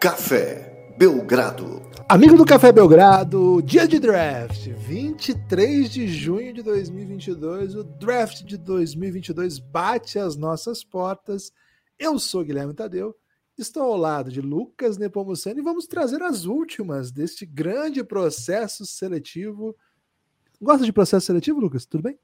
Café Belgrado. Amigo do Café Belgrado, dia de draft, 23 de junho de 2022. O draft de 2022 bate às nossas portas. Eu sou Guilherme Tadeu, estou ao lado de Lucas Nepomuceno e vamos trazer as últimas deste grande processo seletivo. Gosta de processo seletivo, Lucas? Tudo bem?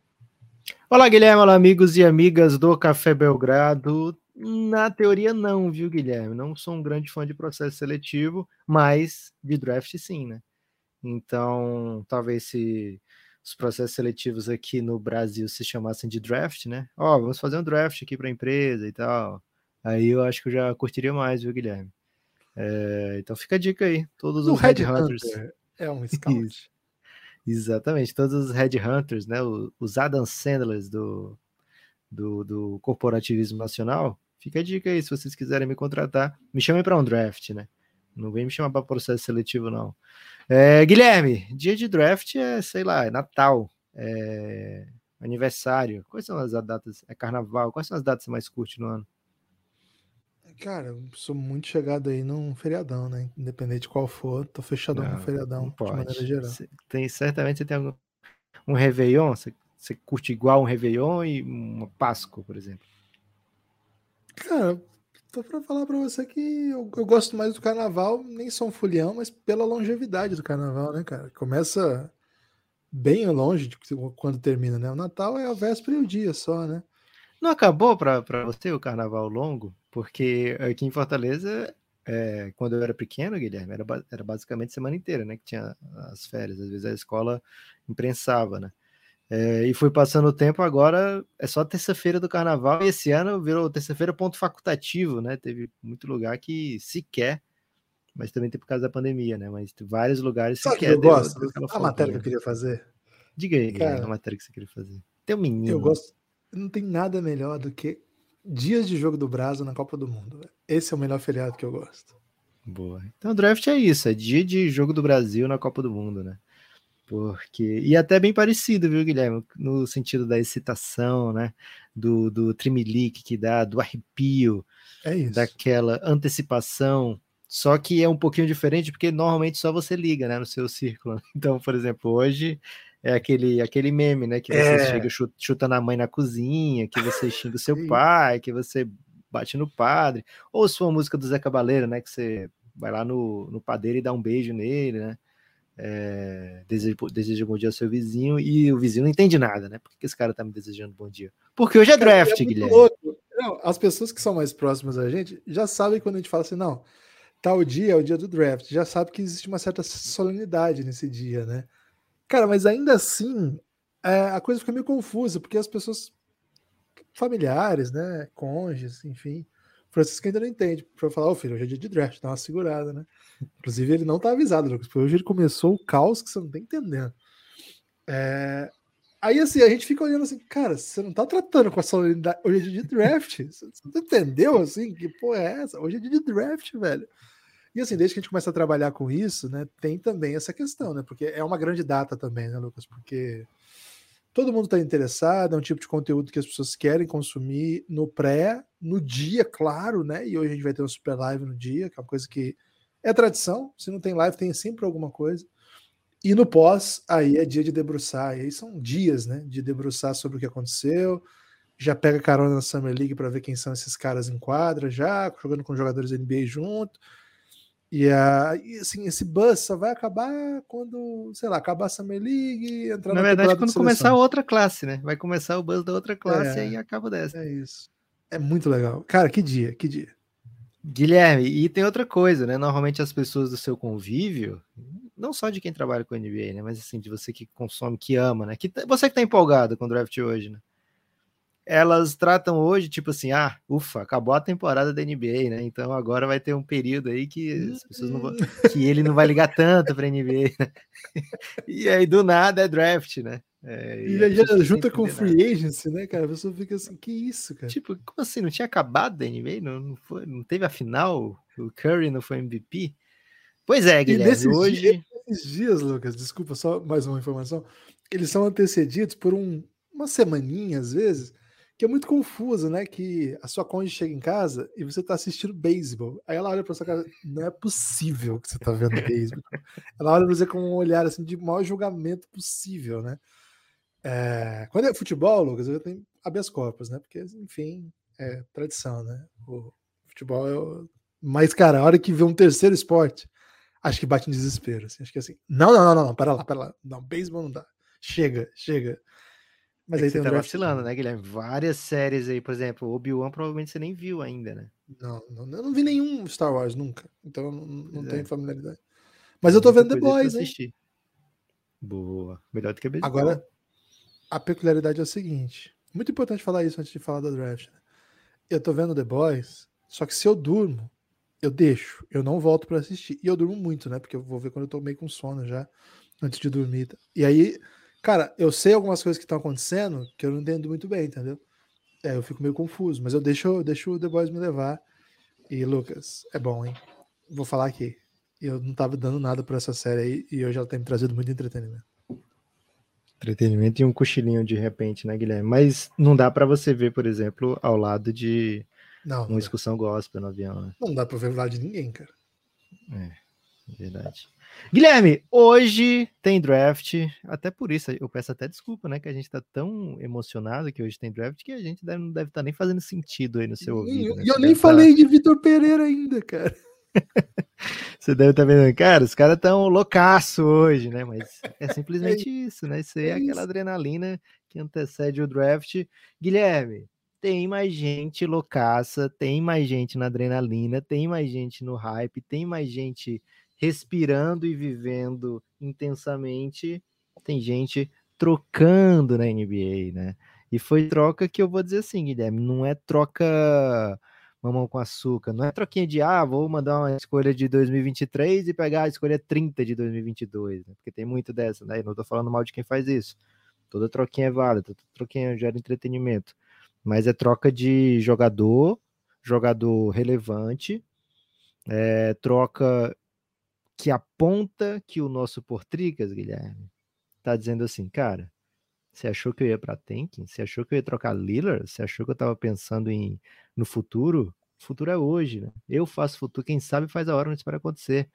Olá, Guilherme, olá, amigos e amigas do Café Belgrado. Na teoria, não, viu, Guilherme? Não sou um grande fã de processo seletivo, mas de draft, sim, né? Então, talvez se os processos seletivos aqui no Brasil se chamassem de draft, né? Ó, oh, vamos fazer um draft aqui para a empresa e tal. Aí eu acho que eu já curtiria mais, viu, Guilherme? É, então fica a dica aí. Todos os Red Hunters. É um scout. Exatamente, todos os Red Hunters, né? Os Adam Sandlers do, do, do corporativismo nacional, Fica a dica aí, se vocês quiserem me contratar, me chamem para um draft, né? Não vem me chamar para processo seletivo, não. É, Guilherme, dia de draft é, sei lá, é Natal, é aniversário. Quais são as datas? É carnaval? Quais são as datas que você mais curte no ano? Cara, eu sou muito chegado aí num feriadão, né? Independente de qual for, tô fechadão não, com feriadão, de maneira geral. Tem, certamente você tem algum, um Réveillon, você curte igual um Réveillon e uma Páscoa, por exemplo. Cara, tô pra falar pra você que eu, eu, gosto mais do carnaval, nem sou um fulião, mas pela longevidade do carnaval, né, cara? Começa bem longe de quando termina, né? O Natal é a véspera e o dia só, né? Não acabou pra, pra você o carnaval longo? Porque aqui em Fortaleza, é, quando eu era pequeno, Guilherme, era, era basicamente semana inteira, né? Que tinha as férias, às vezes a escola imprensava, né? É, e foi passando o tempo, agora é só terça-feira do carnaval, e esse ano virou terça-feira ponto facultativo, né? Teve muito lugar que sequer, mas também tem por causa da pandemia, né? Mas vários lugares Sabe sequer. Que eu gosto a matéria que eu queria fazer. Diga aí, Cara, a matéria que você queria fazer. Tem um menino. Eu gosto. Não tem nada melhor do que dias de jogo do Brasil na Copa do Mundo. Esse é o melhor feriado que eu gosto. Boa. Então o draft é isso, é dia de jogo do Brasil na Copa do Mundo, né? Porque. E até bem parecido, viu, Guilherme? No sentido da excitação, né? Do, do trimelique que dá, do arrepio, é daquela antecipação. Só que é um pouquinho diferente, porque normalmente só você liga, né? No seu círculo. Então, por exemplo, hoje é aquele, aquele meme, né? Que você é. chega chuta, chuta na mãe na cozinha, que você xinga o seu pai, que você bate no padre. Ou sua música do Zé Cabaleiro, né? Que você vai lá no, no padeiro e dá um beijo nele, né? É, deseja, deseja bom dia ao seu vizinho e o vizinho não entende nada, né? Por que esse cara tá me desejando bom dia? Porque hoje é draft, é Guilherme. Não, as pessoas que são mais próximas da gente já sabem quando a gente fala assim, não, tal dia é o dia do draft, já sabe que existe uma certa solenidade nesse dia, né? Cara, mas ainda assim, é, a coisa fica meio confusa, porque as pessoas familiares, né, cônjuges, enfim, Francisco ainda não entende. Para falar, ô oh, filho, hoje é dia de draft, dá uma segurada, né? Inclusive, ele não tá avisado, Lucas, porque hoje ele começou o caos que você não tá entendendo. É... Aí, assim, a gente fica olhando assim, cara, você não tá tratando com a solenidade. Hoje é dia de draft. Você não entendeu, assim? Que porra é essa? Hoje é dia de draft, velho. E assim, desde que a gente começa a trabalhar com isso, né, tem também essa questão, né? Porque é uma grande data também, né, Lucas? Porque todo mundo está interessado, é um tipo de conteúdo que as pessoas querem consumir no pré, no dia, claro, né? E hoje a gente vai ter um super live no dia, que é uma coisa que é tradição. Se não tem live, tem sempre alguma coisa. E no pós, aí é dia de debruçar. E aí são dias, né? De debruçar sobre o que aconteceu. Já pega carona na Summer League para ver quem são esses caras em quadra, já jogando com jogadores NBA junto. E, a, e assim, esse buzz só vai acabar quando, sei lá, acabar a Summer League, entrar na, na verdade, quando começar outra classe, né? Vai começar o buzz da outra classe é, e acaba dessa. É isso. É muito legal. Cara, que dia, que dia. Guilherme, e tem outra coisa, né? Normalmente as pessoas do seu convívio, não só de quem trabalha com NBA, né? Mas assim, de você que consome, que ama, né? Que, tá, você que tá empolgado com o draft hoje, né? Elas tratam hoje, tipo assim, ah, ufa, acabou a temporada da NBA, né? Então agora vai ter um período aí que as pessoas não vão, que ele não vai ligar tanto para NBA. Né? E aí do nada é draft, né? É, e, e já junta com free nada. agency, né, cara? A pessoa fica assim, que isso, cara? Tipo, como assim? Não tinha acabado a NBA? Não, não, foi, não teve a final? O Curry não foi MVP? Pois é, Guilherme. Hoje... Nesses dias, Lucas, desculpa, só mais uma informação. Eles são antecedidos por um, uma semaninha, às vezes, que é muito confuso, né? Que a sua cônjuge chega em casa e você tá assistindo beisebol. Aí ela olha pra sua cara, não é possível que você tá vendo beisebol. ela olha pra você com um olhar assim de maior julgamento possível, né? É, quando é futebol, Lucas, eu tenho habeas né? Porque, enfim, é tradição, né? O futebol é o... Mas, cara, a hora que vê um terceiro esporte, acho que bate em desespero. Assim. Acho que assim, não, não, não, não, não, para lá, para lá. Não, beisebol não dá. Chega, chega. Mas é aí você tá vacilando, né, Guilherme? Várias séries aí, por exemplo, Obi-Wan provavelmente você nem viu ainda, né? Não, não, eu não vi nenhum Star Wars nunca, então não, não tenho é. familiaridade. Mas eu tô vendo The Boys, hein? Boa, melhor do que a Agora, a peculiaridade é o seguinte, muito importante falar isso antes de falar da draft. Né? Eu tô vendo The Boys, só que se eu durmo, eu deixo, eu não volto para assistir. E eu durmo muito, né? Porque eu vou ver quando eu tô meio com sono já, antes de dormir. E aí Cara, eu sei algumas coisas que estão acontecendo que eu não entendo muito bem, entendeu? É, eu fico meio confuso, mas eu deixo, deixo o The Boys me levar. E, Lucas, é bom, hein? Vou falar aqui. Eu não tava dando nada por essa série aí e hoje ela tem me trazido muito entretenimento. Entretenimento e um cochilinho de repente, né, Guilherme? Mas não dá para você ver, por exemplo, ao lado de não, uma excursão gospel no avião. Né? Não dá pra ver o lado de ninguém, cara. É, verdade. Guilherme, hoje tem draft, até por isso eu peço até desculpa, né? Que a gente tá tão emocionado que hoje tem draft que a gente deve, não deve estar tá nem fazendo sentido aí no seu ouvido. E né? eu, nem falei tá... de Vitor Pereira ainda, cara. Você deve estar tá vendo, cara, os caras tão loucaço hoje, né? Mas é simplesmente é isso, né? Isso aí é, é aquela isso. adrenalina que antecede o draft. Guilherme, tem mais gente loucaça, tem mais gente na adrenalina, tem mais gente no hype, tem mais gente respirando e vivendo intensamente, tem gente trocando na NBA, né? E foi troca que eu vou dizer assim, Guilherme, não é troca mamão com açúcar, não é troquinha de ah, vou mandar uma escolha de 2023 e pegar a escolha 30 de 2022, né? Porque tem muito dessa, né? Eu não tô falando mal de quem faz isso. Toda troquinha é válida, toda troquinha gera entretenimento. Mas é troca de jogador, jogador relevante, é, troca que aponta que o nosso Portricas, Guilherme, tá dizendo assim, cara, você achou que eu ia para tanking? Você achou que eu ia trocar Lillard? Você achou que eu estava pensando em no futuro? O futuro é hoje, né? Eu faço futuro, quem sabe faz a hora onde isso vai acontecer.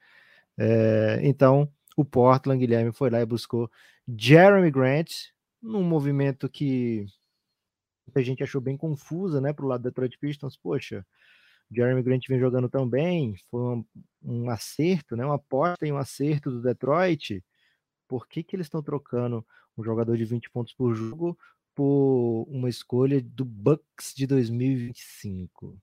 É, então, o Portland, Guilherme, foi lá e buscou Jeremy Grant, num movimento que a gente achou bem confusa, né, pro lado da Detroit Pistons. Poxa, Jeremy Grant vem jogando tão bem, foi um, um acerto, né? Uma aposta e um acerto do Detroit. Por que, que eles estão trocando um jogador de 20 pontos por jogo por uma escolha do Bucks de 2025?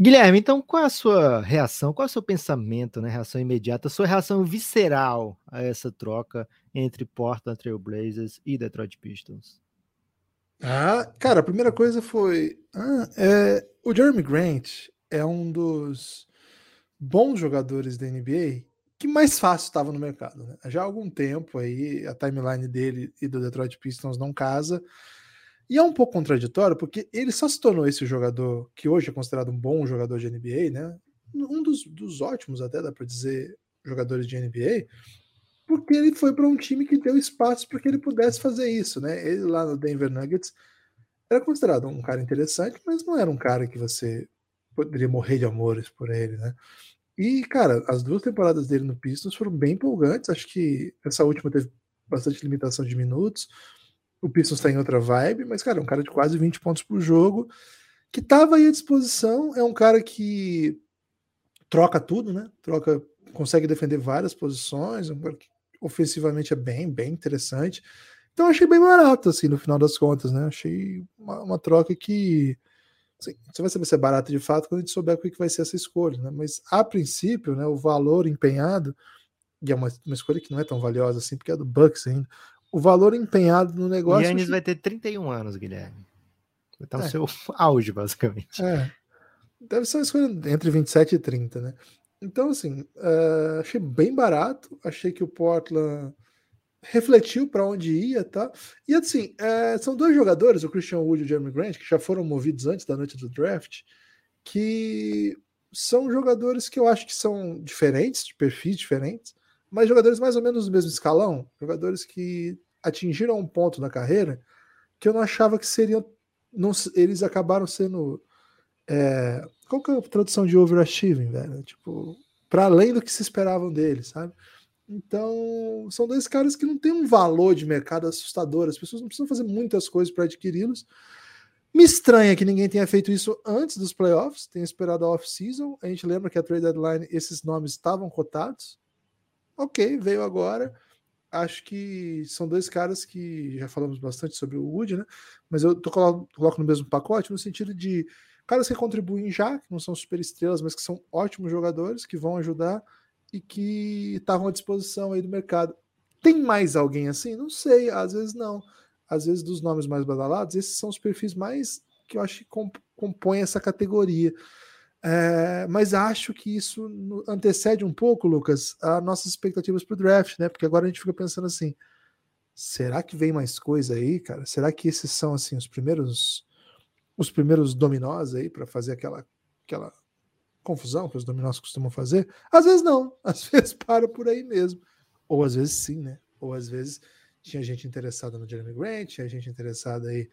Guilherme, então qual é a sua reação, qual é o seu pensamento, né, reação imediata, sua reação visceral a essa troca entre Portland Trail Blazers e Detroit Pistons? Ah, cara, a primeira coisa foi ah, é, o Jeremy Grant é um dos bons jogadores da NBA que mais fácil estava no mercado. Né? Já há algum tempo aí a timeline dele e do Detroit Pistons não casa. E é um pouco contraditório, porque ele só se tornou esse jogador que hoje é considerado um bom jogador de NBA, né? Um dos, dos ótimos, até dá para dizer, jogadores de NBA, porque ele foi para um time que deu espaço para que ele pudesse fazer isso, né? Ele lá no Denver Nuggets era considerado um cara interessante, mas não era um cara que você poderia morrer de amores por ele, né? E, cara, as duas temporadas dele no Pistons foram bem empolgantes. Acho que essa última teve bastante limitação de minutos. O Pistons está em outra vibe, mas, cara, é um cara de quase 20 pontos por jogo, que estava aí à disposição. É um cara que troca tudo, né? Troca, consegue defender várias posições, um cara que ofensivamente é bem, bem interessante. Então achei bem barato, assim, no final das contas, né? Achei uma, uma troca que Assim, você vai saber se é barato de fato quando a gente souber o que vai ser essa escolha, né? Mas a princípio, né, o valor empenhado, e é uma, uma escolha que não é tão valiosa assim, porque é do Bucks ainda. O valor empenhado no negócio. O Yannis que... vai ter 31 anos, Guilherme. Vai estar é. no seu auge, basicamente. É. Deve ser uma escolha entre 27 e 30, né? Então, assim, uh, achei bem barato. Achei que o Portland refletiu para onde ia, tá? E assim, é, são dois jogadores, o Christian Wood e o Jeremy Grant, que já foram movidos antes da noite do draft, que são jogadores que eu acho que são diferentes, de perfis diferentes, mas jogadores mais ou menos do mesmo escalão, jogadores que atingiram um ponto na carreira que eu não achava que seriam não, eles acabaram sendo. É, qual que é a tradução de overachieving, velho? Tipo, para além do que se esperavam deles, sabe? Então, são dois caras que não têm um valor de mercado assustador. As pessoas não precisam fazer muitas coisas para adquiri-los. Me estranha que ninguém tenha feito isso antes dos playoffs, tenha esperado a off-season. A gente lembra que a trade deadline esses nomes estavam cotados. Ok, veio agora. Acho que são dois caras que já falamos bastante sobre o Wood, né? Mas eu tô, coloco, no mesmo pacote no sentido de caras que contribuem já, que não são super estrelas, mas que são ótimos jogadores, que vão ajudar e que estavam à disposição aí do mercado. Tem mais alguém assim? Não sei, às vezes não. Às vezes dos nomes mais badalados, esses são os perfis mais que eu acho que compõem essa categoria. É, mas acho que isso antecede um pouco, Lucas, as nossas expectativas para o draft, né? Porque agora a gente fica pensando assim: será que vem mais coisa aí, cara? Será que esses são assim os primeiros os primeiros dominós aí para fazer aquela aquela confusão que os dominós costumam fazer? Às vezes não, às vezes para por aí mesmo. Ou às vezes sim, né? Ou às vezes tinha gente interessada no Jeremy Grant, tinha gente interessada aí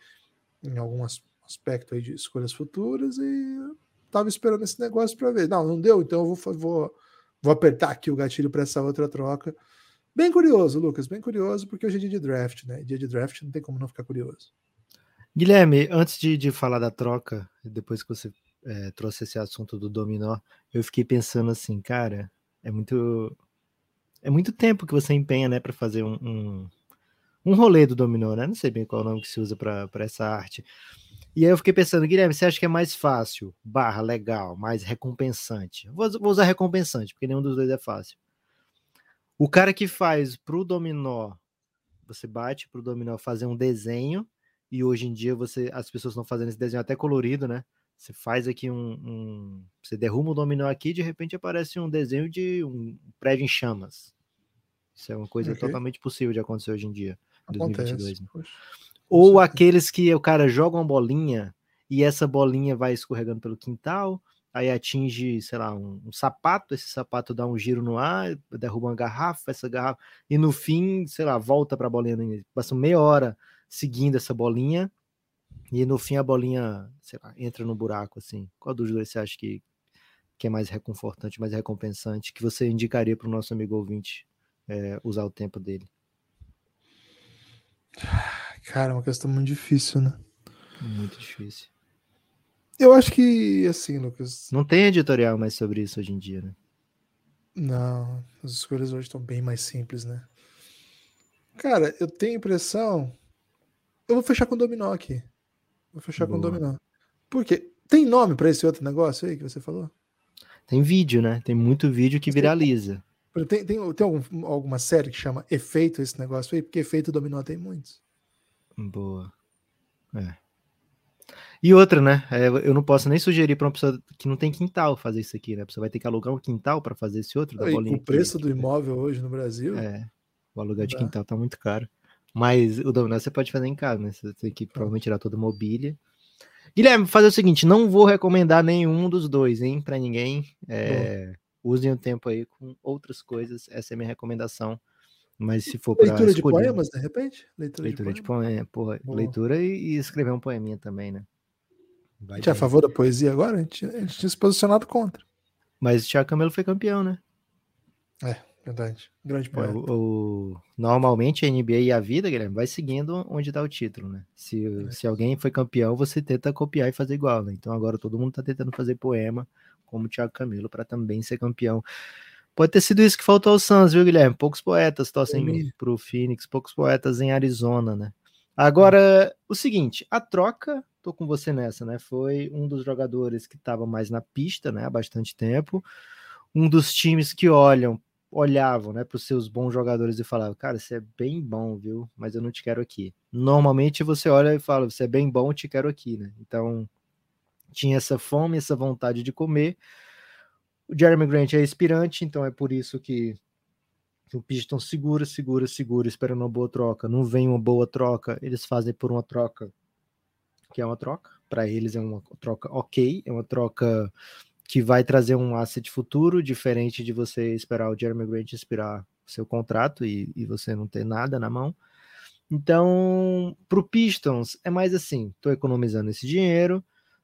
em algum aspecto aí de escolhas futuras e tava esperando esse negócio para ver. Não, não deu, então eu vou, vou, vou apertar aqui o gatilho para essa outra troca. Bem curioso, Lucas, bem curioso, porque hoje é dia de draft, né? Dia de draft não tem como não ficar curioso. Guilherme, antes de, de falar da troca, depois que você é, trouxe esse assunto do dominó, eu fiquei pensando assim, cara, é muito é muito tempo que você empenha, né, para fazer um, um, um rolê do dominó, né? Não sei bem qual é o nome que se usa para essa arte. E aí eu fiquei pensando, Guilherme, você acha que é mais fácil, barra, legal, mais recompensante? Vou, vou usar recompensante, porque nenhum dos dois é fácil. O cara que faz pro dominó, você bate pro dominó fazer um desenho, e hoje em dia você as pessoas estão fazendo esse desenho até colorido, né? Você faz aqui um, um, Você derruba o dominó aqui de repente aparece um desenho de um prédio em chamas. Isso é uma coisa okay. totalmente possível de acontecer hoje em dia. Acontece, 2022. Né? Ou aqueles que o cara joga uma bolinha e essa bolinha vai escorregando pelo quintal, aí atinge, sei lá, um, um, sapato, esse sapato dá um giro no ar, derruba uma garrafa, essa garrafa, e no fim, sei lá, volta para a bolinha, passa meia hora seguindo essa bolinha, e no fim a bolinha, sei lá, entra no buraco, assim. Qual dos dois você acha que, que é mais reconfortante, mais recompensante, que você indicaria para o nosso amigo ouvinte é, usar o tempo dele? Cara, é uma questão muito difícil, né? Muito difícil. Eu acho que, assim, Lucas. Não tem editorial mais sobre isso hoje em dia, né? Não, as escolhas hoje estão bem mais simples, né? Cara, eu tenho a impressão. Eu vou fechar com o dominó aqui. Vou fechar Boa. com o dominó. Por quê? Tem nome para esse outro negócio aí que você falou? Tem vídeo, né? Tem muito vídeo que viraliza. Tem, tem, tem algum, alguma série que chama Efeito esse negócio aí? Porque efeito dominó tem muitos. Boa. É. E outra, né? É, eu não posso nem sugerir para uma pessoa que não tem quintal fazer isso aqui, né? A pessoa vai ter que alugar um quintal para fazer esse outro. Da bolinha o preço aqui, do imóvel hoje no Brasil. É. O aluguel de quintal tá muito caro. Mas o dominó você pode fazer em casa, né? Você tem que provavelmente tirar toda a mobília. Guilherme, fazer o seguinte: não vou recomendar nenhum dos dois, hein, para ninguém. É, usem o tempo aí com outras coisas. Essa é a minha recomendação. Mas se for para Leitura de poemas, de repente? Leitura, leitura de, poemas. Porra, leitura e, e, escrever um poeminha também, né? Vai a gente é a favor da poesia agora? A gente, a gente tinha se posicionado contra. Mas o Thiago Camelo foi campeão, né? É, verdade. Grande é, poeta. É, o, o, normalmente a NBA e a vida, Guilherme, vai seguindo onde dá o título, né? Se, é. se alguém foi campeão, você tenta copiar e fazer igual, né? Então agora todo mundo tá tentando fazer poema como o Thiago Camilo para também ser campeão. Pode ter sido isso que faltou ao Suns, viu, Guilherme? Poucos poetas torcem para o Phoenix, poucos poetas em Arizona, né? Agora, o seguinte, a troca, tô com você nessa, né? Foi um dos jogadores que estava mais na pista, né, há bastante tempo. Um dos times que olham, olhavam, né, para os seus bons jogadores e falavam, cara, você é bem bom, viu? Mas eu não te quero aqui. Normalmente você olha e fala, você é bem bom, eu te quero aqui, né? Então, tinha essa fome, essa vontade de comer o Jeremy Grant é expirante, então é por isso que o Piston segura, segura, segura, esperando uma boa troca. Não vem uma boa troca, eles fazem por uma troca que é uma troca. Para eles é uma troca ok, é uma troca que vai trazer um asset futuro, diferente de você esperar o Jeremy Grant expirar seu contrato e, e você não ter nada na mão. Então, para o Pistons, é mais assim: estou economizando esse dinheiro,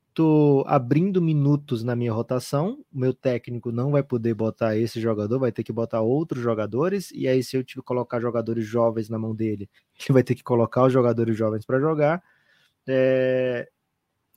estou abrindo minutos na minha rotação. O meu técnico não vai poder botar esse jogador, vai ter que botar outros jogadores. E aí, se eu tiver colocar jogadores jovens na mão dele, ele vai ter que colocar os jogadores jovens para jogar. É...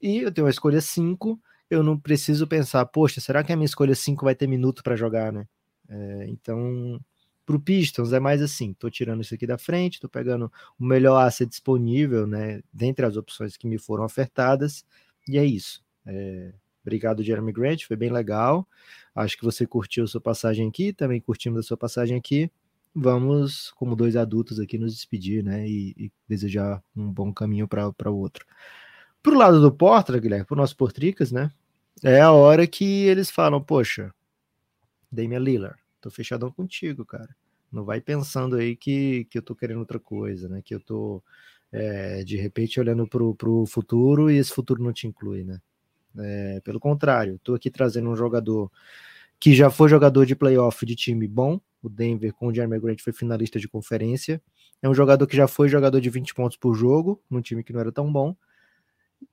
E eu tenho uma escolha 5. Eu não preciso pensar, poxa, será que a minha escolha 5 vai ter minuto para jogar, né? É... Então, para o Pistons é mais assim, estou tirando isso aqui da frente, estou pegando o melhor asset disponível, né, dentre as opções que me foram ofertadas, e é isso. É, obrigado, Jeremy Grant, foi bem legal. Acho que você curtiu a sua passagem aqui, também curtimos a sua passagem aqui. Vamos, como dois adultos aqui, nos despedir, né, e, e desejar um bom caminho para o outro. Pro lado do Portra, Guilherme, pro nosso Portricas, né, é a hora que eles falam, poxa, Damian Lillard, tô fechadão contigo, cara. Não vai pensando aí que, que eu tô querendo outra coisa, né? Que eu tô é, de repente olhando pro, pro futuro e esse futuro não te inclui, né? É, pelo contrário, tô aqui trazendo um jogador que já foi jogador de playoff de time bom. O Denver com o Jeremy Grant foi finalista de conferência. É um jogador que já foi jogador de 20 pontos por jogo, num time que não era tão bom.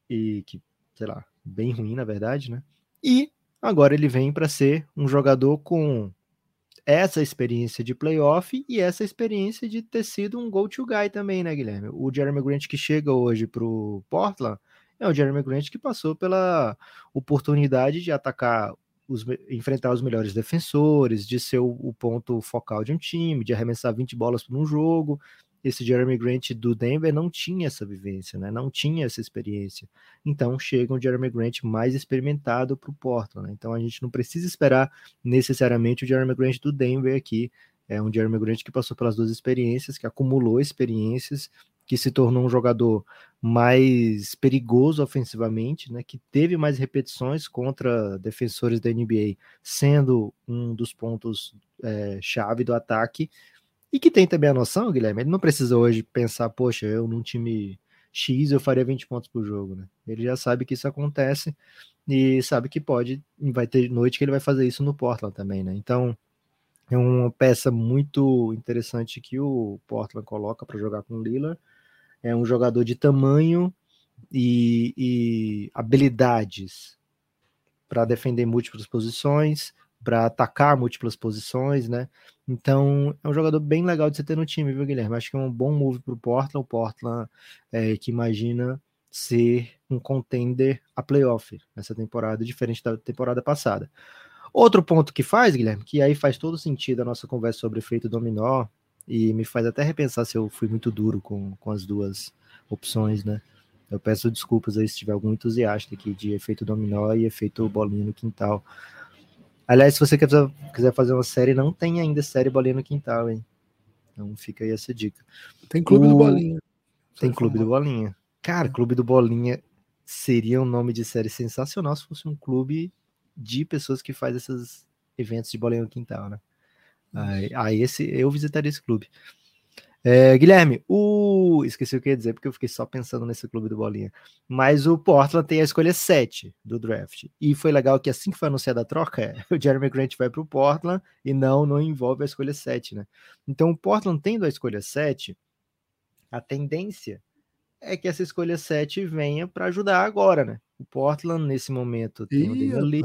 E que, sei lá, bem ruim, na verdade, né? E agora ele vem para ser um jogador com essa experiência de playoff e essa experiência de ter sido um go-to guy também, né, Guilherme? O Jeremy Grant que chega hoje pro Portland é o Jeremy Grant que passou pela oportunidade de atacar os, enfrentar os melhores defensores, de ser o, o, ponto focal de um time, de arremessar 20 bolas por um jogo, esse Jeremy Grant do Denver não tinha essa vivência, né? não tinha essa experiência. Então chega um Jeremy Grant mais experimentado para o Portland. Né? Então a gente não precisa esperar necessariamente o Jeremy Grant do Denver aqui. É um Jeremy Grant que passou pelas duas experiências, que acumulou experiências, que se tornou um jogador mais perigoso ofensivamente, né? que teve mais repetições contra defensores da NBA, sendo um dos pontos é, chave do ataque e que tem também a noção, Guilherme, ele não precisa hoje pensar, poxa, eu num time X eu faria 20 pontos por jogo, né? Ele já sabe que isso acontece e sabe que pode, vai ter noite que ele vai fazer isso no Portland também, né? Então, é uma peça muito interessante que o Portland coloca para jogar com o Lillard. É um jogador de tamanho e, e habilidades para defender múltiplas posições, para atacar múltiplas posições, né? Então é um jogador bem legal de você ter no time, viu, Guilherme? Acho que é um bom move para o Portland. O Portland é, que imagina ser um contender a playoff nessa temporada, diferente da temporada passada. Outro ponto que faz, Guilherme, que aí faz todo sentido a nossa conversa sobre efeito dominó e me faz até repensar se eu fui muito duro com, com as duas opções, né? Eu peço desculpas aí se tiver algum entusiasta aqui de efeito dominó e efeito bolinha no quintal. Aliás, se você quiser fazer uma série, não tem ainda série Bolinha no Quintal, hein? Então fica aí essa dica. Tem Clube o... do Bolinha. Tem Clube do Bolinha. Cara. Clube do Bolinha seria um nome de série sensacional se fosse um clube de pessoas que faz esses eventos de bolinha no quintal, né? Aí, aí esse, eu visitaria esse clube. É, Guilherme, o. Esqueci o que ia dizer, porque eu fiquei só pensando nesse clube do Bolinha. Mas o Portland tem a escolha 7 do draft. E foi legal que assim que foi anunciada a troca, o Jeremy Grant vai para o Portland e não, não envolve a escolha 7, né? Então o Portland tendo a escolha 7, a tendência é que essa escolha 7 venha para ajudar agora, né? O Portland, nesse momento, tem Ih, o Daniel Lee,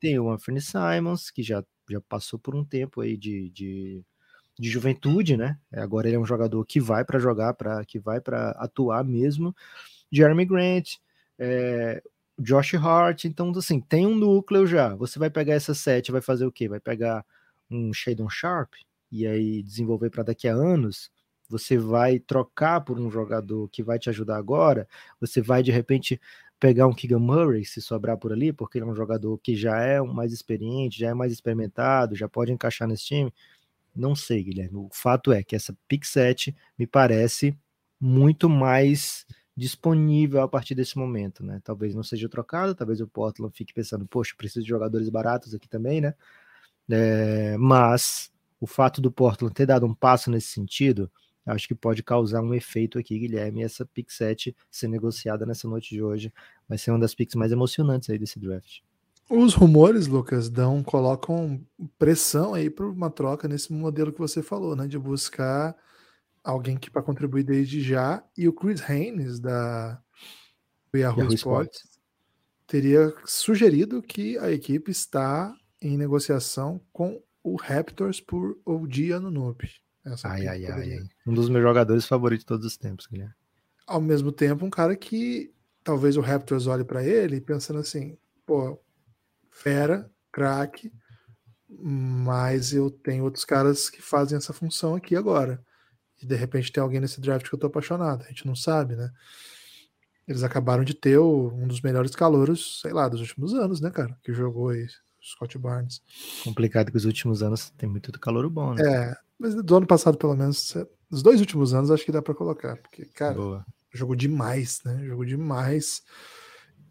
tem o Anthony Simons, que já, já passou por um tempo aí de, de de juventude, né? Agora ele é um jogador que vai para jogar, para que vai para atuar mesmo. Jeremy Grant, é, Josh Hart, então assim, tem um núcleo já. Você vai pegar essa sete, vai fazer o quê? Vai pegar um Shadon Sharp e aí desenvolver para daqui a anos. Você vai trocar por um jogador que vai te ajudar agora. Você vai de repente pegar um Keegan Murray, se sobrar por ali, porque ele é um jogador que já é mais experiente, já é mais experimentado, já pode encaixar nesse time. Não sei, Guilherme. O fato é que essa pick 7 me parece muito mais disponível a partir desse momento, né? Talvez não seja trocado, talvez o Portland fique pensando, poxa, preciso de jogadores baratos aqui também, né? É, mas o fato do Portland ter dado um passo nesse sentido, acho que pode causar um efeito aqui, Guilherme. Essa pick 7 ser negociada nessa noite de hoje vai ser uma das picks mais emocionantes aí desse draft. Os rumores, Lucas, dão, colocam pressão aí para uma troca nesse modelo que você falou, né? De buscar alguém que para contribuir desde já, e o Chris Haynes, da Yahoo, Yahoo Sports, Sports, teria sugerido que a equipe está em negociação com o Raptors por OG Anunobi. Ai, ai, ai, ai, Um dos meus jogadores favoritos de todos os tempos, Guilherme. Ao mesmo tempo, um cara que talvez o Raptors olhe para ele pensando assim, pô, fera, craque, mas eu tenho outros caras que fazem essa função aqui agora. E de repente tem alguém nesse draft que eu tô apaixonado. A gente não sabe, né? Eles acabaram de ter um dos melhores calouros, sei lá, dos últimos anos, né, cara? Que jogou aí, Scott Barnes. Complicado que os últimos anos tem muito calouro bom, né? É, mas do ano passado, pelo menos, os dois últimos anos, acho que dá para colocar. Porque, cara, Boa. jogou demais, né? Jogou demais.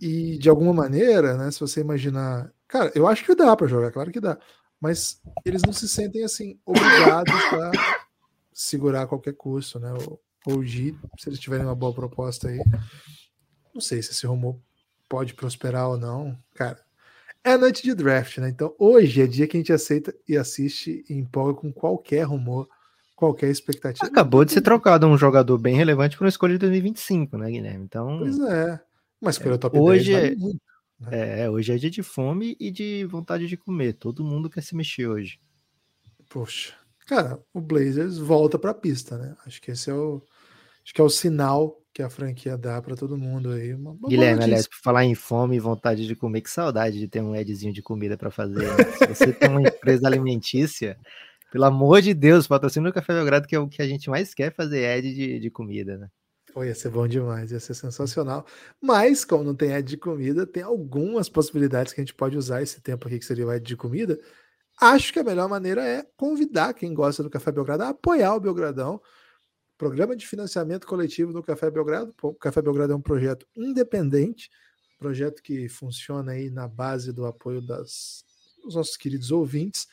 E de alguma maneira, né? Se você imaginar. Cara, eu acho que dá para jogar, claro que dá. Mas eles não se sentem assim, obrigados a segurar qualquer custo, né? O OG, se eles tiverem uma boa proposta aí. Não sei se esse rumor pode prosperar ou não. Cara, é noite de draft, né? Então hoje é dia que a gente aceita e assiste e empolga com qualquer rumor, qualquer expectativa. Acabou de ser trocado um jogador bem relevante para uma escolha de 2025, né, Guilherme? Então. Pois é. Mas top hoje 10 vale é, muito, né? é, hoje é dia de fome e de vontade de comer. Todo mundo quer se mexer hoje. Poxa. Cara, o Blazers volta para a pista, né? Acho que esse é o acho que é o sinal que a franquia dá para todo mundo aí. Uma, uma Guilherme, aliás, por falar em fome e vontade de comer, que saudade de ter um Edzinho de comida para fazer. Né? Se você tem uma empresa alimentícia, pelo amor de Deus, patrocina o Café Belgrado, que é o que a gente mais quer fazer Ed de, de comida, né? Pô, ia ser bom demais, ia ser sensacional. Mas, como não tem Ed de comida, tem algumas possibilidades que a gente pode usar esse tempo aqui que seria o Ed de comida. Acho que a melhor maneira é convidar quem gosta do Café Belgrado a apoiar o Belgradão Programa de Financiamento Coletivo do Café Belgrado. O Café Belgrado é um projeto independente, projeto que funciona aí na base do apoio das, dos nossos queridos ouvintes,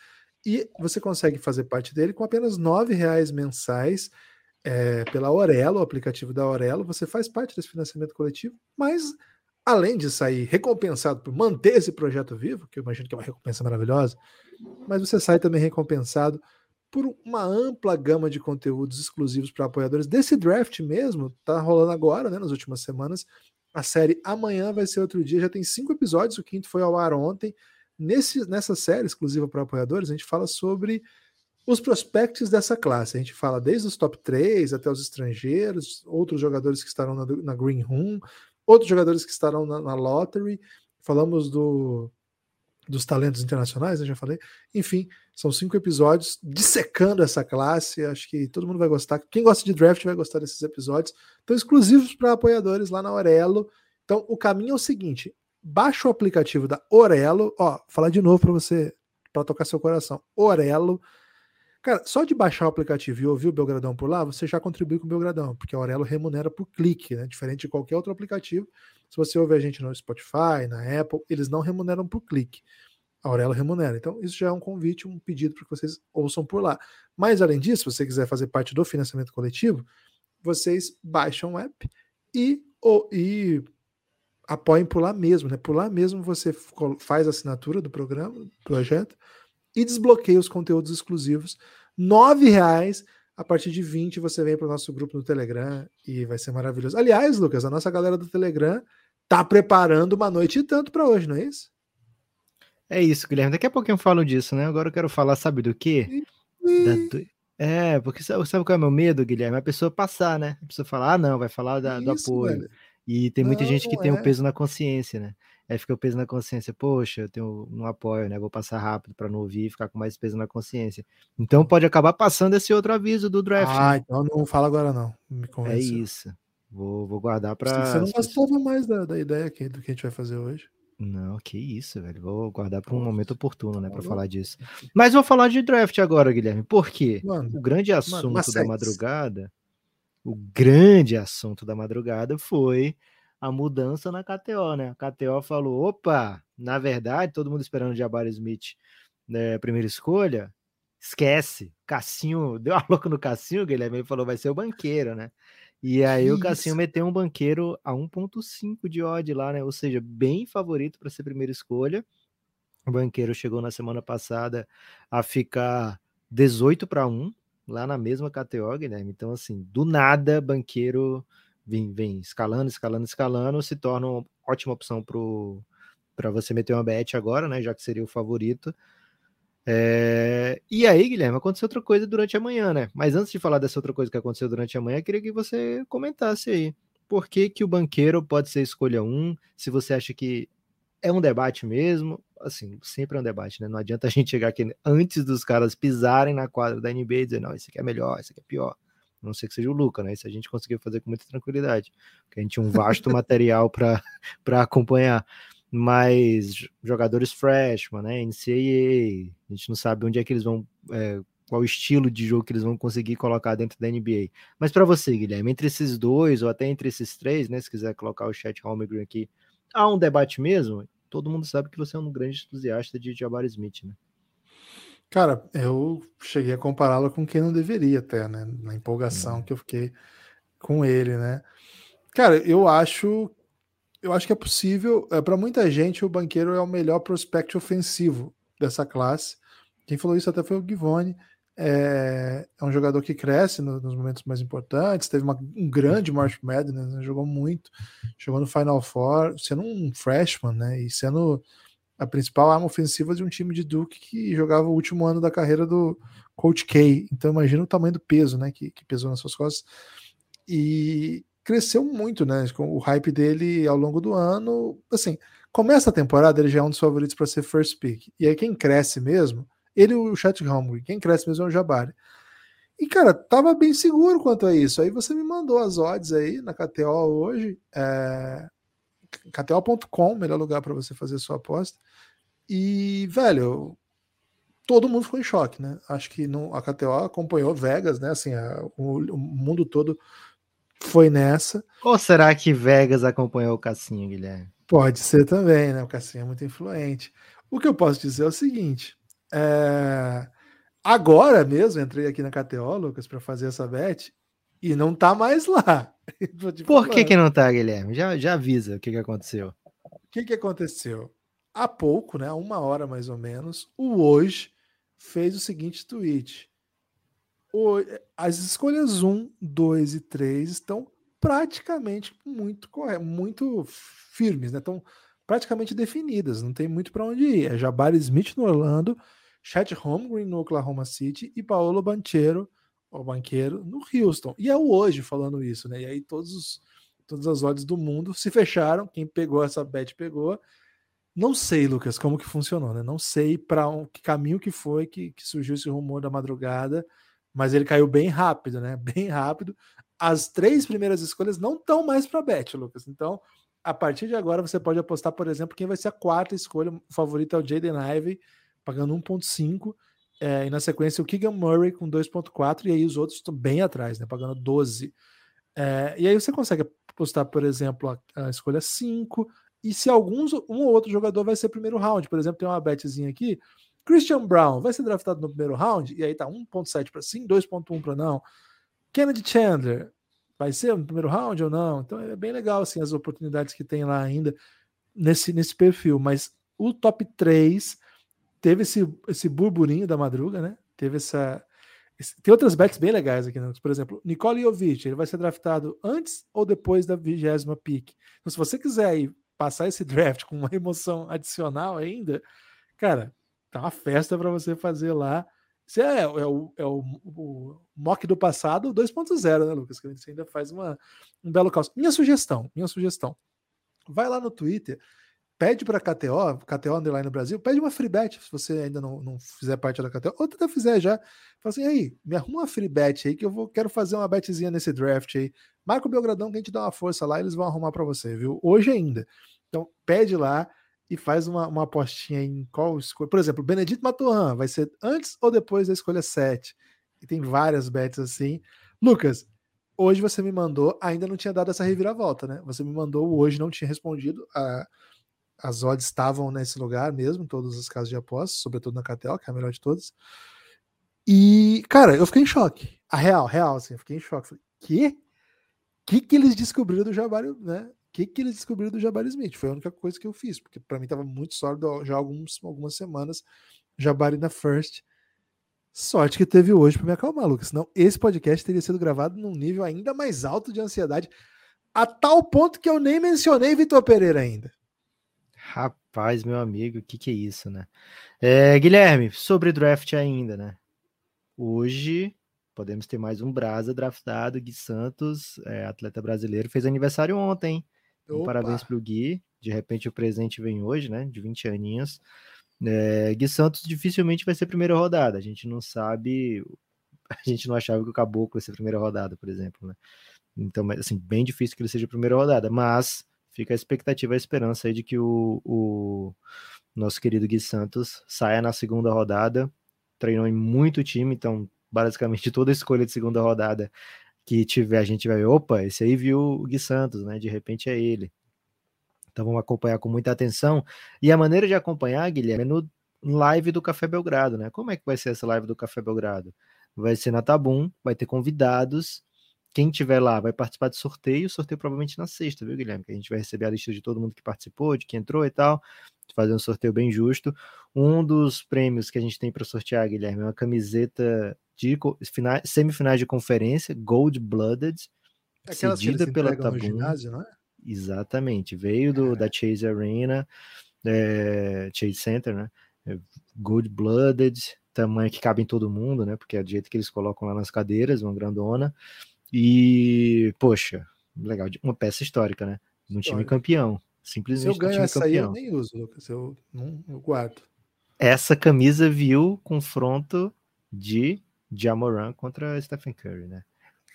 e você consegue fazer parte dele com apenas R$ reais mensais é, pela Aurelo, o aplicativo da Aurelo. Você faz parte desse financiamento coletivo, mas além de sair recompensado por manter esse projeto vivo, que eu imagino que é uma recompensa maravilhosa, mas você sai também recompensado por uma ampla gama de conteúdos exclusivos para apoiadores desse draft mesmo. Tá rolando agora, né? Nas últimas semanas. A série Amanhã vai ser outro dia. Já tem cinco episódios. O quinto foi ao ar ontem. Nesse, nessa série exclusiva para apoiadores, a gente fala sobre os prospectos dessa classe. A gente fala desde os top 3 até os estrangeiros, outros jogadores que estarão na, na Green Room, outros jogadores que estarão na, na Lottery. Falamos do dos talentos internacionais, eu já falei. Enfim, são cinco episódios dissecando essa classe. Acho que todo mundo vai gostar. Quem gosta de draft vai gostar desses episódios. Estão exclusivos para apoiadores lá na Orelo. Então, o caminho é o seguinte: baixa o aplicativo da Orelo. Ó, falar de novo para você, para tocar seu coração. Orelo. Cara, só de baixar o aplicativo e ouvir o Belgradão por lá, você já contribui com o Belgradão, porque a Aurelo remunera por clique, né? Diferente de qualquer outro aplicativo. Se você ouve a gente no Spotify, na Apple, eles não remuneram por clique. A Aurelo remunera. Então, isso já é um convite, um pedido para que vocês ouçam por lá. Mas, além disso, se você quiser fazer parte do financiamento coletivo, vocês baixam o app e, ou, e apoiem por lá mesmo. Né? Por lá mesmo você faz a assinatura do programa, do projeto, e desbloqueia os conteúdos exclusivos. R$ reais a partir de 20 você vem para o nosso grupo no Telegram e vai ser maravilhoso. Aliás, Lucas, a nossa galera do Telegram tá preparando uma noite e tanto para hoje, não é isso? É isso, Guilherme. Daqui a pouquinho eu falo disso, né? Agora eu quero falar, sabe do quê? Da... É, porque sabe, qual é o meu medo, Guilherme? A pessoa passar, né? A pessoa falar, ah, não, vai falar da, do apoio. Velho. E tem muita não, gente que tem o é. um peso na consciência, né? Aí fica o peso na consciência, poxa, eu tenho um apoio, né? Vou passar rápido para não ouvir e ficar com mais peso na consciência. Então pode acabar passando esse outro aviso do draft. Ah, né? então não fala agora não. Me é isso. Vou, vou guardar para. Você não gostava mais da, da ideia aqui do que a gente vai fazer hoje. Não, que isso, velho. Vou guardar para um momento oportuno, né, para falar disso. Mas vou falar de draft agora, Guilherme. Por quê? Mano, o grande assunto mano, da madrugada, o grande assunto da madrugada foi a mudança na KTO, né? A KTO falou: opa, na verdade, todo mundo esperando o Jabari Smith, né, primeira escolha, esquece. Cassinho, deu a louca no Cassinho, Guilherme, ele falou: vai ser o banqueiro, né? E aí Isso. o Cassinho meteu um banqueiro a 1.5 de odd lá, né? Ou seja, bem favorito para ser primeira escolha. O banqueiro chegou na semana passada a ficar 18 para 1, lá na mesma KTO, Guilherme. Então, assim, do nada, banqueiro vem, vem escalando, escalando, escalando, se torna uma ótima opção para você meter uma bet agora, né? Já que seria o favorito. É... E aí, Guilherme, aconteceu outra coisa durante a manhã, né? Mas antes de falar dessa outra coisa que aconteceu durante a manhã, queria que você comentasse aí. Por que, que o banqueiro pode ser escolha um? Se você acha que é um debate mesmo, assim, sempre é um debate, né? Não adianta a gente chegar aqui antes dos caras pisarem na quadra da NBA e dizer, não, esse aqui é melhor, esse aqui é pior. A não sei que seja o Luca, né? Isso a gente conseguiu fazer com muita tranquilidade, porque a gente tinha um vasto material para acompanhar mas jogadores freshman, né, NCAA, a gente não sabe onde é que eles vão, é, qual estilo de jogo que eles vão conseguir colocar dentro da NBA. Mas para você, Guilherme, entre esses dois ou até entre esses três, né, se quiser colocar o chat Holmgren aqui, há um debate mesmo? Todo mundo sabe que você é um grande entusiasta de Jabari Smith, né? Cara, eu cheguei a compará-lo com quem não deveria até, né? Na empolgação hum. que eu fiquei com ele, né? Cara, eu acho eu acho que é possível. É, para muita gente, o banqueiro é o melhor prospect ofensivo dessa classe. Quem falou isso até foi o Givone. É, é um jogador que cresce no, nos momentos mais importantes. Teve uma, um grande March Madness, né, jogou muito, jogou no Final Four, sendo um freshman, né? E sendo a principal arma ofensiva de um time de Duke que jogava o último ano da carreira do Coach K. Então imagina o tamanho do peso, né? Que, que pesou nas suas costas. E, cresceu muito, né? Com o hype dele ao longo do ano. Assim, começa a temporada, ele já é um dos favoritos para ser first pick. E aí quem cresce mesmo, ele o Chat Holmgren, quem cresce mesmo é o Jabari. E, cara, tava bem seguro quanto a isso. Aí você me mandou as odds aí na KTO hoje. É... KTO.com, melhor lugar para você fazer sua aposta. E, velho, todo mundo ficou em choque, né? Acho que não, a KTO acompanhou Vegas, né? Assim, a, o, o mundo todo foi nessa. Ou será que Vegas acompanhou o Cassinho, Guilherme? Pode ser também, né? O Cassinho é muito influente. O que eu posso dizer é o seguinte: é... agora mesmo entrei aqui na KTO, Lucas, para fazer essa bet e não tá mais lá. Por que, que não tá, Guilherme? Já, já avisa o que, que aconteceu. O que, que aconteceu? Há pouco, né? Uma hora mais ou menos, o hoje fez o seguinte tweet as escolhas 1, 2 e 3 estão praticamente muito muito firmes, né? Estão praticamente definidas, não tem muito para onde ir. É Jabari Smith no Orlando, Chet Holmgren no Oklahoma City e Paolo Banchero, o banqueiro, no Houston. E é o hoje falando isso, né? E aí todos os, todas as odds do mundo se fecharam, quem pegou essa bet pegou. Não sei, Lucas, como que funcionou, né? Não sei para um, que caminho que foi que, que surgiu esse rumor da madrugada mas ele caiu bem rápido, né? Bem rápido. As três primeiras escolhas não estão mais para bet, Lucas. Então, a partir de agora, você pode apostar, por exemplo, quem vai ser a quarta escolha. O favorito é o Jaden Ivey, pagando 1,5. É, e na sequência, o Keegan Murray com 2,4. E aí os outros estão bem atrás, né? Pagando 12. É, e aí você consegue apostar, por exemplo, a, a escolha 5. E se alguns, um ou outro jogador vai ser primeiro round, por exemplo, tem uma betzinha aqui Christian Brown vai ser draftado no primeiro round, e aí tá 1.7 para sim, 2.1 para não. Kennedy Chandler vai ser no primeiro round ou não? Então é bem legal assim as oportunidades que tem lá ainda nesse, nesse perfil, mas o top 3 teve esse, esse burburinho da madruga, né? Teve essa esse, tem outras bets bem legais aqui, né? por exemplo, Nicole Jovic, ele vai ser draftado antes ou depois da vigésima pick. Então, se você quiser aí passar esse draft com uma emoção adicional ainda, cara, Tá uma festa para você fazer lá. Isso é, é, o, é o, o mock do passado 2.0, né, Lucas? Que gente ainda faz uma, um belo caos. Minha sugestão, minha sugestão. Vai lá no Twitter, pede para a KTO, KTO Underline Brasil, pede uma free bet, se você ainda não, não fizer parte da KTO, ou até fizer já. Fala assim, aí, me arruma uma free bet aí que eu vou, quero fazer uma betzinha nesse draft aí. Marca o Belgradão que a gente dá uma força lá, eles vão arrumar para você, viu? Hoje ainda. Então, pede lá e faz uma, uma apostinha em qual escolha. Por exemplo, Benedito Maturan vai ser antes ou depois da escolha 7. E tem várias bets assim. Lucas, hoje você me mandou, ainda não tinha dado essa reviravolta, né? Você me mandou hoje, não tinha respondido. A, as odds estavam nesse lugar mesmo, todos os casos de apostas, sobretudo na KTO, que é a melhor de todas. E, cara, eu fiquei em choque. A real, real, assim, eu fiquei em choque. Falei, que? que que eles descobriram do Jabari, né? que, que eles descobriram do Jabari Smith? Foi a única coisa que eu fiz, porque para mim estava muito sólido já alguns, algumas semanas. Jabari na first. Sorte que teve hoje para me acalmar, Lucas. Senão esse podcast teria sido gravado num nível ainda mais alto de ansiedade, a tal ponto que eu nem mencionei Vitor Pereira ainda. Rapaz, meu amigo, o que, que é isso, né? É, Guilherme, sobre draft ainda, né? Hoje podemos ter mais um Brasa draftado, Gui Santos, é, atleta brasileiro, fez aniversário ontem. Então, parabéns para o Gui. De repente o presente vem hoje, né? De 20 aninhos. É, Gui Santos dificilmente vai ser primeira rodada. A gente não sabe, a gente não achava que o Caboclo ia ser primeira rodada, por exemplo, né? Então, assim, bem difícil que ele seja primeira rodada, mas fica a expectativa, a esperança aí de que o, o nosso querido Gui Santos saia na segunda rodada. Treinou em muito time, então basicamente toda escolha de segunda rodada que tiver, a gente vai, opa, esse aí viu o Gui Santos, né? De repente é ele. Então vamos acompanhar com muita atenção. E a maneira de acompanhar, Guilherme, é no live do Café Belgrado, né? Como é que vai ser essa live do Café Belgrado? Vai ser na Tabum, vai ter convidados. Quem tiver lá vai participar de sorteio, sorteio provavelmente na sexta, viu, Guilherme? Que a gente vai receber a lista de todo mundo que participou, de quem entrou e tal, fazer um sorteio bem justo. Um dos prêmios que a gente tem para sortear, Guilherme, é uma camiseta de semifinais de conferência, Gold Blooded, Aquelas cedida pela Tabum. Ginásio, não é? Exatamente, veio do, da Chase Arena, é, Chase Center, né? É, Gold Blooded, tamanho que cabe em todo mundo, né? Porque é do jeito que eles colocam lá nas cadeiras, uma grandona. E, poxa, legal, uma peça histórica, né? Um time campeão. Simplesmente. Se eu ganho essa campeão. aí, eu nem uso, Lucas. Eu, não, eu guardo. Essa camisa viu confronto de Jamoran contra Stephen Curry, né?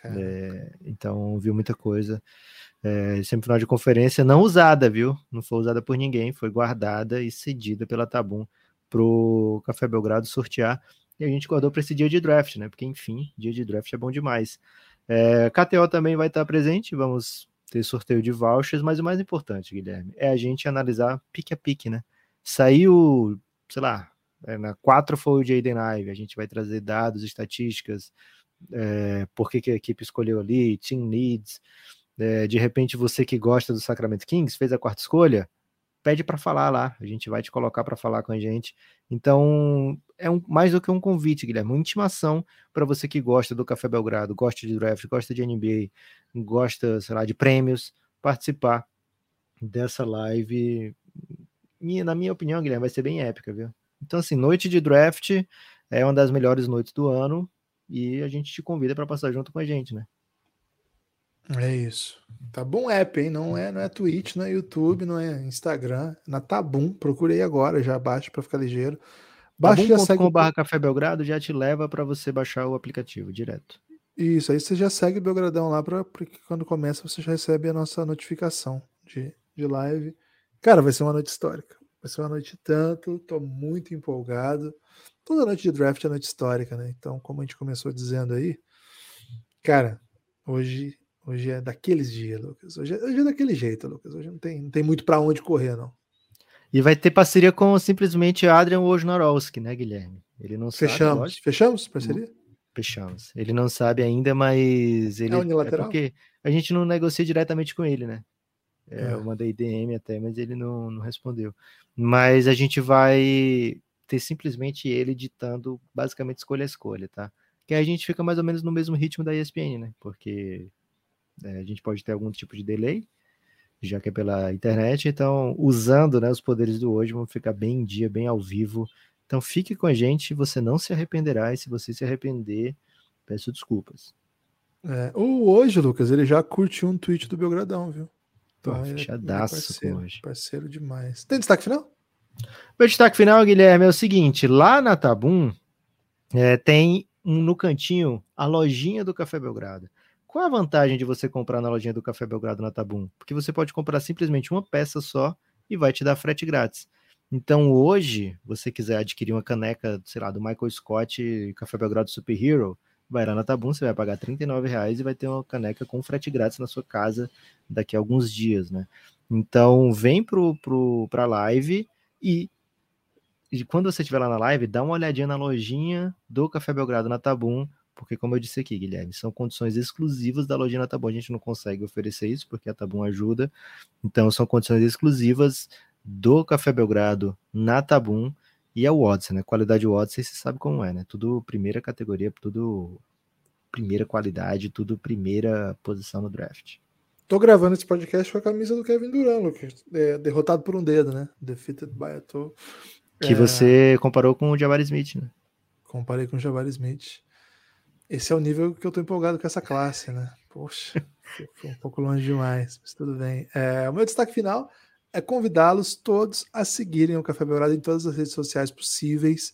É, então viu muita coisa. É, semifinal de conferência não usada, viu? Não foi usada por ninguém, foi guardada e cedida pela Tabum pro Café Belgrado sortear. E a gente guardou para esse dia de draft, né? Porque, enfim, dia de draft é bom demais. É, KTO também vai estar presente, vamos ter sorteio de vouchers, mas o mais importante, Guilherme, é a gente analisar pique a pique, né? Saiu, sei lá, é, na 4 foi o Jaden Ive, a gente vai trazer dados, estatísticas, é, por que, que a equipe escolheu ali, team needs. É, de repente, você que gosta do Sacramento Kings, fez a quarta escolha, pede para falar lá, a gente vai te colocar para falar com a gente. Então, é um, mais do que um convite, Guilherme, uma intimação para você que gosta do Café Belgrado, gosta de draft, gosta de NBA, gosta, sei lá, de prêmios, participar dessa live. E, na minha opinião, Guilherme, vai ser bem épica, viu? Então, assim, noite de draft é uma das melhores noites do ano e a gente te convida para passar junto com a gente, né? É isso. Tá bom app, hein? Não é, não é Twitch, não é YouTube, não é Instagram. Na Tabum, procurei agora, já baixa para ficar ligeiro. Baixa já segue barra Café Belgrado já te leva para você baixar o aplicativo direto. Isso, aí você já segue Belgradão lá para porque quando começa você já recebe a nossa notificação de, de live. Cara, vai ser uma noite histórica. Vai ser uma noite tanto, tô muito empolgado. Toda noite de draft é noite histórica, né? Então, como a gente começou dizendo aí, cara, hoje Hoje é daqueles dias, Lucas. Hoje é, hoje é daquele jeito, Lucas. Hoje não tem, não tem muito para onde correr, não. E vai ter parceria com simplesmente Adrian Wojnarowski, né, Guilherme? Ele não Fechamos. Sabe, Fechamos parceria? Fechamos. Ele não sabe ainda, mas ele. É unilateral? É porque a gente não negocia diretamente com ele, né? É, é. Eu mandei DM até, mas ele não, não respondeu. Mas a gente vai ter simplesmente ele ditando basicamente escolha a escolha, tá? Que aí a gente fica mais ou menos no mesmo ritmo da ESPN, né? Porque é, a gente pode ter algum tipo de delay, já que é pela internet. Então, usando né, os poderes do hoje, vamos ficar bem em dia, bem ao vivo. Então, fique com a gente, você não se arrependerá. E se você se arrepender, peço desculpas. É, o hoje, Lucas, ele já curtiu um tweet do Belgradão, viu? Então, Pô, fechadaço é parceiro, hoje. Parceiro demais. Tem destaque final? Meu destaque final, Guilherme, é o seguinte: lá na Tabum é, tem um, no cantinho a lojinha do Café Belgrado. Qual a vantagem de você comprar na lojinha do Café Belgrado na Tabum? Porque você pode comprar simplesmente uma peça só e vai te dar frete grátis. Então hoje, você quiser adquirir uma caneca, sei lá, do Michael Scott Café Belgrado Super Hero, vai lá na Tabum, você vai pagar R$ reais e vai ter uma caneca com frete grátis na sua casa daqui a alguns dias, né? Então vem pro, pro, pra live e, e quando você estiver lá na live, dá uma olhadinha na lojinha do Café Belgrado na Tabum, porque como eu disse aqui, Guilherme, são condições exclusivas da lojinha Tabum, a gente não consegue oferecer isso, porque a Tabum ajuda, então são condições exclusivas do Café Belgrado na Tabum, E é o Odyssey, né? Qualidade Odyssey, você sabe como é, né? Tudo primeira categoria, tudo primeira qualidade, tudo primeira posição no draft. Tô gravando esse podcast com a camisa do Kevin Durant, Lucas. É, derrotado por um dedo, né? Defeated by a toe. Que é... você comparou com o Jabari Smith, né? Comparei com o Jabari Smith. Esse é o nível que eu tô empolgado com essa classe, né? Poxa, foi um pouco longe demais, mas tudo bem. É, o meu destaque final é convidá-los todos a seguirem o Café Belgrado em todas as redes sociais possíveis.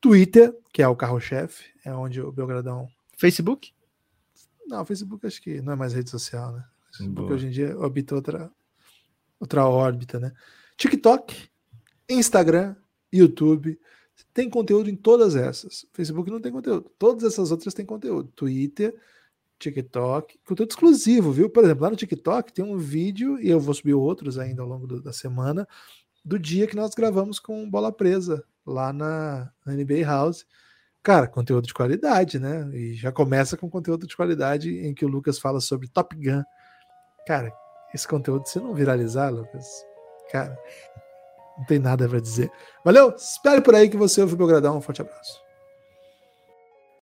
Twitter, que é o carro-chefe, é onde o Belgradão. Facebook? Não, Facebook acho que não é mais rede social, né? Facebook hoje em dia habita outra, outra órbita, né? TikTok, Instagram, YouTube. Tem conteúdo em todas essas. Facebook não tem conteúdo. Todas essas outras têm conteúdo. Twitter, TikTok, conteúdo exclusivo, viu? Por exemplo, lá no TikTok tem um vídeo, e eu vou subir outros ainda ao longo do, da semana, do dia que nós gravamos com bola presa lá na, na NBA House. Cara, conteúdo de qualidade, né? E já começa com conteúdo de qualidade em que o Lucas fala sobre Top Gun. Cara, esse conteúdo, se não viralizar, Lucas, cara, não tem nada para dizer. Valeu, espere por aí que você ouve o Belgradão. Um forte abraço.